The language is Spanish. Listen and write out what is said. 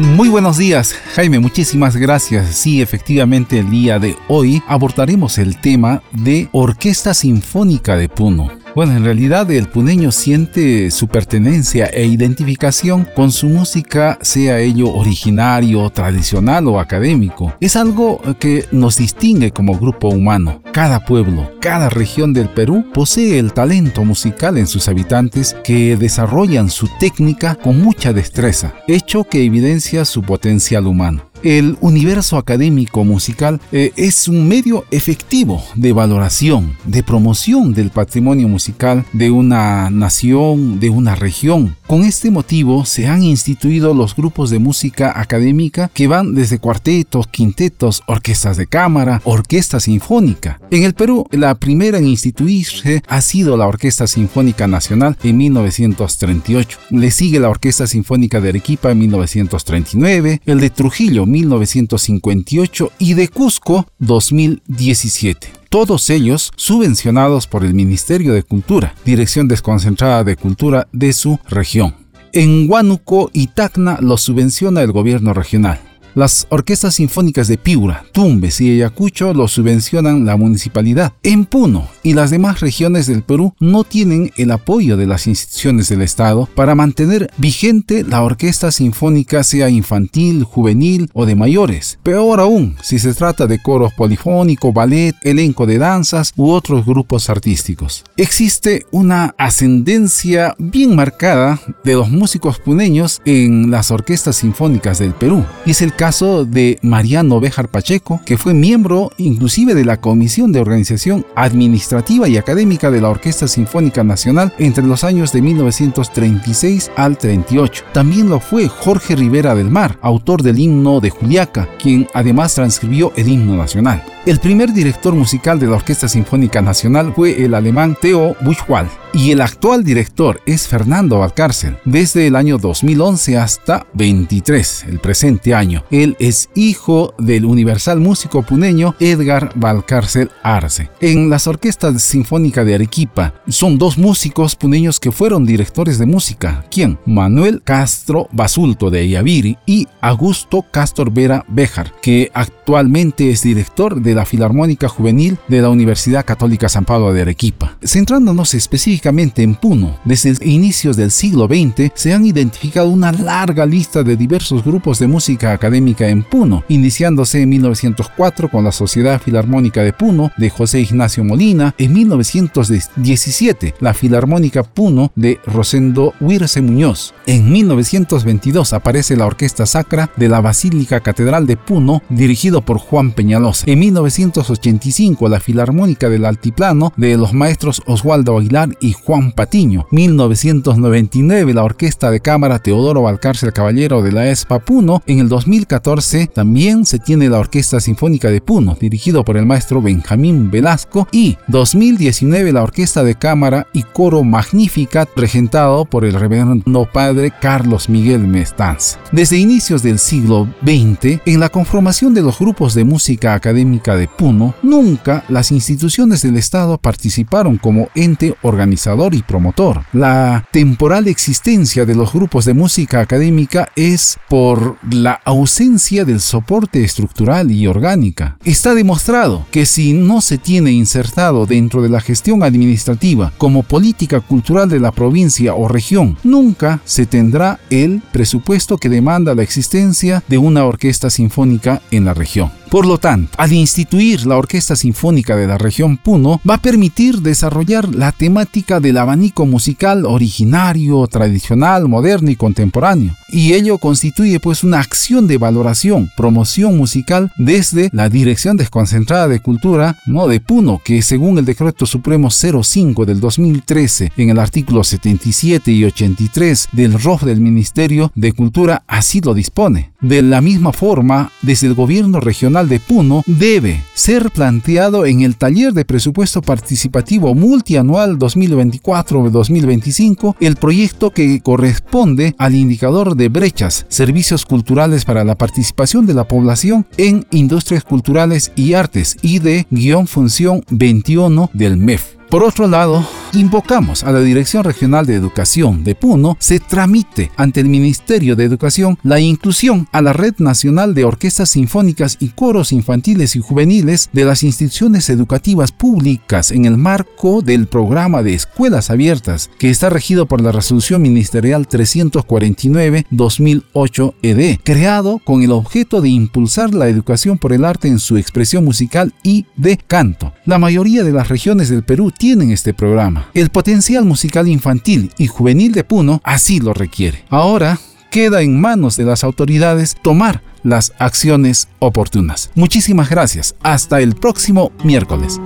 Muy buenos días, Jaime, muchísimas gracias. Sí, efectivamente, el día de hoy abordaremos el tema de Orquesta Sinfónica de Puno. Bueno, en realidad el puneño siente su pertenencia e identificación con su música, sea ello originario, tradicional o académico. Es algo que nos distingue como grupo humano. Cada pueblo, cada región del Perú posee el talento musical en sus habitantes que desarrollan su técnica con mucha destreza, hecho que evidencia su potencial humano. El universo académico musical eh, es un medio efectivo de valoración, de promoción del patrimonio musical de una nación, de una región. Con este motivo se han instituido los grupos de música académica que van desde cuartetos, quintetos, orquestas de cámara, orquesta sinfónica. En el Perú, la primera en instituirse ha sido la Orquesta Sinfónica Nacional en 1938. Le sigue la Orquesta Sinfónica de Arequipa en 1939, el de Trujillo 1958 y de Cusco 2017 todos ellos subvencionados por el Ministerio de Cultura, Dirección Desconcentrada de Cultura de su región. En Huánuco y Tacna los subvenciona el gobierno regional. Las orquestas sinfónicas de Piura, Tumbes y Ayacucho lo subvencionan la municipalidad. En Puno y las demás regiones del Perú no tienen el apoyo de las instituciones del Estado para mantener vigente la orquesta sinfónica sea infantil, juvenil o de mayores. Peor aún, si se trata de coros polifónico, ballet, elenco de danzas u otros grupos artísticos. Existe una ascendencia bien marcada de los músicos puneños en las orquestas sinfónicas del Perú y es el caso de Mariano Béjar Pacheco, que fue miembro inclusive de la Comisión de Organización Administrativa y Académica de la Orquesta Sinfónica Nacional entre los años de 1936 al 38. También lo fue Jorge Rivera del Mar, autor del himno de Juliaca, quien además transcribió el himno nacional. El primer director musical de la Orquesta Sinfónica Nacional fue el alemán Theo Buchwald y el actual director es Fernando Valcárcel, desde el año 2011 hasta 23, el presente año. Él es hijo del universal músico puneño Edgar Valcárcel Arce. En las orquestas sinfónicas de Arequipa son dos músicos puneños que fueron directores de música. ¿Quién? Manuel Castro Basulto de Yaviri y Augusto Castor Vera Béjar, que actualmente es director de la Filarmónica Juvenil de la Universidad Católica San Pablo de Arequipa. Centrándonos específicamente en Puno. Desde inicios del siglo XX se han identificado una larga lista de diversos grupos de música académica en Puno, iniciándose en 1904 con la Sociedad Filarmónica de Puno de José Ignacio Molina, en 1917 la Filarmónica Puno de Rosendo Huirce Muñoz. En 1922 aparece la Orquesta Sacra de la Basílica Catedral de Puno, dirigido por Juan Peñalosa. En 1985 la Filarmónica del Altiplano de los maestros Oswaldo Aguilar y Juan Patiño. 1999 la Orquesta de Cámara Teodoro Valcárcel Caballero de la ESPA Puno. En el 2014 también se tiene la Orquesta Sinfónica de Puno, dirigido por el maestro Benjamín Velasco. Y 2019 la Orquesta de Cámara y Coro Magnificat, regentado por el reverendo padre Carlos Miguel Mestanz. Desde inicios del siglo XX, en la conformación de los grupos de música académica de Puno, nunca las instituciones del Estado participaron como ente organizado y promotor. La temporal existencia de los grupos de música académica es por la ausencia del soporte estructural y orgánica. Está demostrado que si no se tiene insertado dentro de la gestión administrativa como política cultural de la provincia o región, nunca se tendrá el presupuesto que demanda la existencia de una orquesta sinfónica en la región. Por lo tanto, al instituir la Orquesta Sinfónica de la región Puno, va a permitir desarrollar la temática del abanico musical originario, tradicional, moderno y contemporáneo. Y ello constituye pues una acción de valoración, promoción musical desde la Dirección Desconcentrada de Cultura, no de Puno, que según el Decreto Supremo 05 del 2013, en el artículo 77 y 83 del ROF del Ministerio de Cultura, así lo dispone. De la misma forma, desde el gobierno regional de Puno debe ser planteado en el taller de presupuesto participativo multianual 2024-2025 el proyecto que corresponde al indicador de brechas, servicios culturales para la participación de la población en industrias culturales y artes y de guion función 21 del MEF. Por otro lado, invocamos a la Dirección Regional de Educación de Puno se tramite ante el Ministerio de Educación la inclusión a la Red Nacional de Orquestas Sinfónicas y Coros Infantiles y Juveniles de las instituciones educativas públicas en el marco del programa de escuelas abiertas que está regido por la Resolución Ministerial 349-2008 ED, creado con el objeto de impulsar la educación por el arte en su expresión musical y de canto. La mayoría de las regiones del Perú tienen este programa. El potencial musical infantil y juvenil de Puno así lo requiere. Ahora queda en manos de las autoridades tomar las acciones oportunas. Muchísimas gracias. Hasta el próximo miércoles.